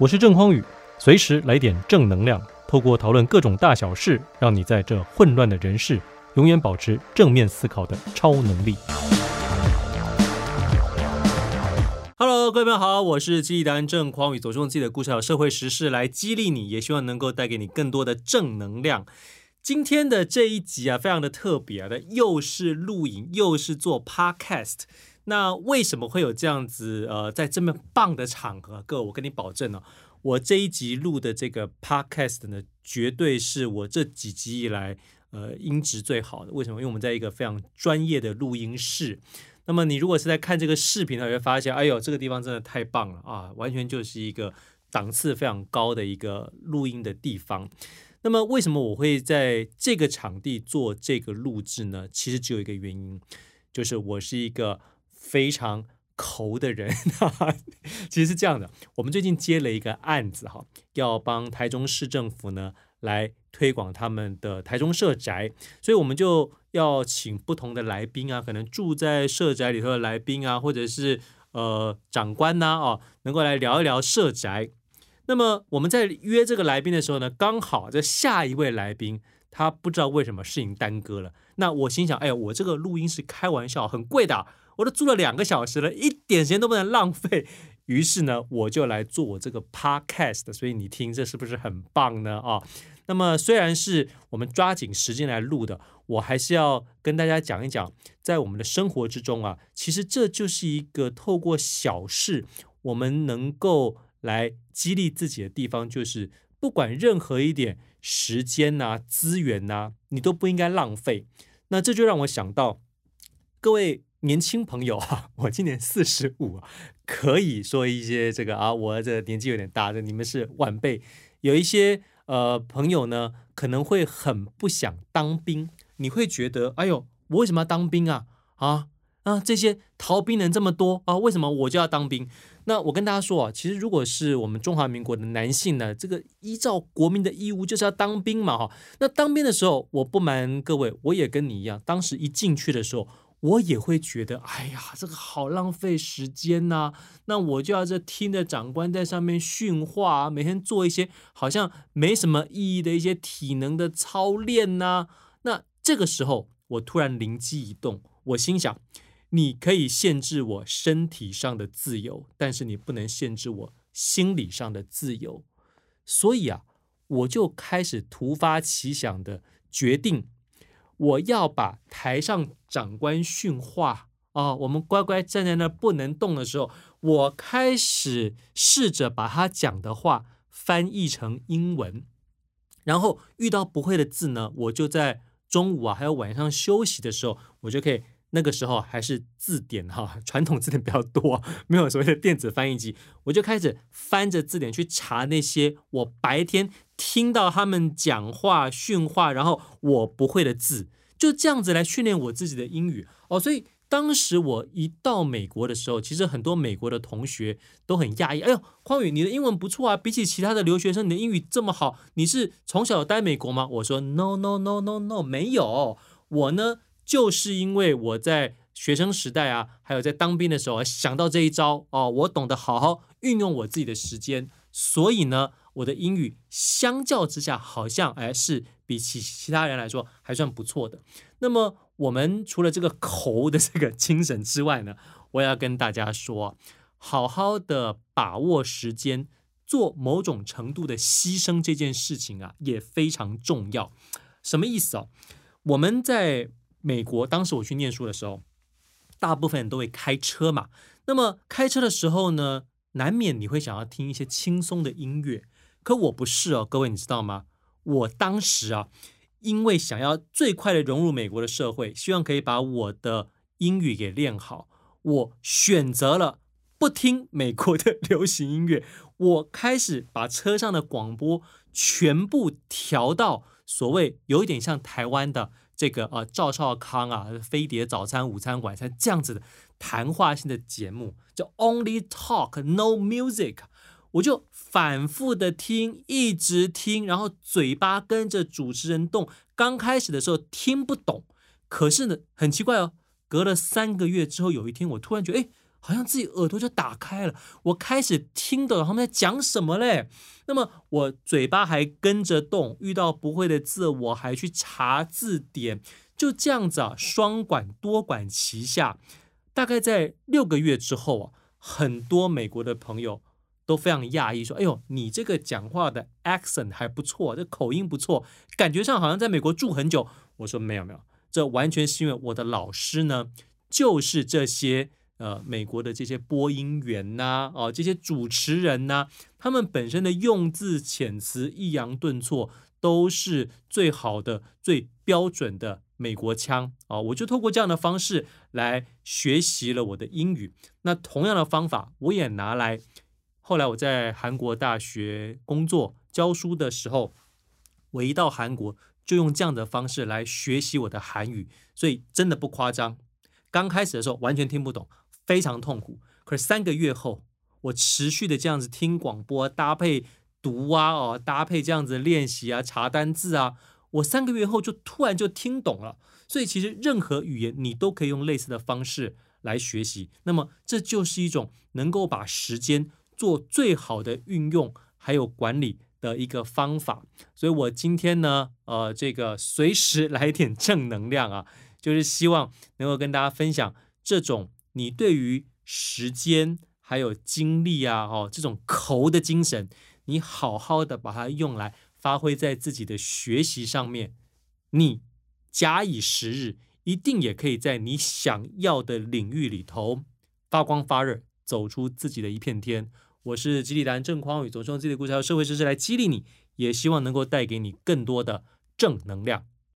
我是郑匡宇，随时来点正能量，透过讨论各种大小事，让你在这混乱的人世，永远保持正面思考的超能力。Hello，各位朋友好，我是激励达人郑匡宇，走出自己的故事和社会时事来激励你，也希望能够带给你更多的正能量。今天的这一集啊，非常的特别啊，又是录影，又是做 Podcast。那为什么会有这样子？呃，在这么棒的场合，各位，我跟你保证呢，我这一集录的这个 podcast 呢，绝对是我这几集以来呃音质最好的。为什么？因为我们在一个非常专业的录音室。那么你如果是在看这个视频，你会发现，哎呦，这个地方真的太棒了啊！完全就是一个档次非常高的一个录音的地方。那么为什么我会在这个场地做这个录制呢？其实只有一个原因，就是我是一个。非常抠的人，其实是这样的。我们最近接了一个案子哈，要帮台中市政府呢来推广他们的台中社宅，所以我们就要请不同的来宾啊，可能住在社宅里头的来宾啊，或者是呃长官呐啊，能够来聊一聊社宅。那么我们在约这个来宾的时候呢，刚好这下一位来宾他不知道为什么事情耽搁了。那我心想，哎呀，我这个录音是开玩笑，很贵的。我都住了两个小时了，一点时间都不能浪费。于是呢，我就来做我这个 podcast。所以你听，这是不是很棒呢？啊，那么虽然是我们抓紧时间来录的，我还是要跟大家讲一讲，在我们的生活之中啊，其实这就是一个透过小事，我们能够来激励自己的地方，就是不管任何一点时间呐、啊、资源呐、啊，你都不应该浪费。那这就让我想到，各位。年轻朋友啊，我今年四十五，可以说一些这个啊，我这年纪有点大的，你们是晚辈。有一些呃朋友呢，可能会很不想当兵，你会觉得，哎呦，我为什么要当兵啊？啊啊，这些逃兵人这么多啊，为什么我就要当兵？那我跟大家说啊，其实如果是我们中华民国的男性呢，这个依照国民的义务就是要当兵嘛，哈。那当兵的时候，我不瞒各位，我也跟你一样，当时一进去的时候。我也会觉得，哎呀，这个好浪费时间呐、那我就要这听着长官在上面训话，每天做一些好像没什么意义的一些体能的操练呐、那这个时候，我突然灵机一动，我心想：你可以限制我身体上的自由，但是你不能限制我心理上的自由。所以啊，我就开始突发奇想的决定。我要把台上长官训话啊，我们乖乖站在那不能动的时候，我开始试着把他讲的话翻译成英文，然后遇到不会的字呢，我就在中午啊，还有晚上休息的时候，我就可以。那个时候还是字典哈，传统字典比较多，没有所谓的电子翻译机，我就开始翻着字典去查那些我白天听到他们讲话训话，然后我不会的字，就这样子来训练我自己的英语哦。所以当时我一到美国的时候，其实很多美国的同学都很讶异，哎呦，匡宇，你的英文不错啊，比起其他的留学生，你的英语这么好，你是从小待美国吗？我说 No No No No No，没有，我呢。就是因为我在学生时代啊，还有在当兵的时候想到这一招哦，我懂得好好运用我自己的时间，所以呢，我的英语相较之下好像哎是比起其他人来说还算不错的。那么我们除了这个口的这个精神之外呢，我要跟大家说，好好的把握时间，做某种程度的牺牲这件事情啊也非常重要。什么意思哦？我们在美国当时我去念书的时候，大部分人都会开车嘛。那么开车的时候呢，难免你会想要听一些轻松的音乐。可我不是哦，各位你知道吗？我当时啊，因为想要最快的融入美国的社会，希望可以把我的英语给练好，我选择了不听美国的流行音乐。我开始把车上的广播全部调到所谓有一点像台湾的。这个呃，赵少康啊，飞碟早餐、午餐、晚餐这样子的谈话性的节目，叫 Only Talk No Music，我就反复的听，一直听，然后嘴巴跟着主持人动。刚开始的时候听不懂，可是呢，很奇怪哦，隔了三个月之后，有一天我突然觉得，哎，好像自己耳朵就打开了，我开始听懂他们在讲什么嘞。那么我嘴巴还跟着动，遇到不会的字，我还去查字典，就这样子啊，双管多管齐下。大概在六个月之后啊，很多美国的朋友都非常讶异，说：“哎呦，你这个讲话的 accent 还不错，这口音不错，感觉上好像在美国住很久。”我说：“没有没有，这完全是因为我的老师呢，就是这些。”呃，美国的这些播音员呐、哦，这些主持人呐、他们本身的用字遣词、抑扬顿挫都是最好的、最标准的美国腔啊、哦！我就透过这样的方式来学习了我的英语。那同样的方法，我也拿来。后来我在韩国大学工作教书的时候，我一到韩国就用这样的方式来学习我的韩语，所以真的不夸张。刚开始的时候完全听不懂。非常痛苦，可是三个月后，我持续的这样子听广播，搭配读啊，哦，搭配这样子练习啊，查单字啊，我三个月后就突然就听懂了。所以其实任何语言你都可以用类似的方式来学习。那么这就是一种能够把时间做最好的运用，还有管理的一个方法。所以我今天呢，呃，这个随时来点正能量啊，就是希望能够跟大家分享这种。你对于时间还有精力啊，哦，这种抠的精神，你好好的把它用来发挥在自己的学习上面，你假以时日，一定也可以在你想要的领域里头发光发热，走出自己的一片天。我是吉利达郑匡宇，总是用自己的故事和社会知识来激励你，也希望能够带给你更多的正能量。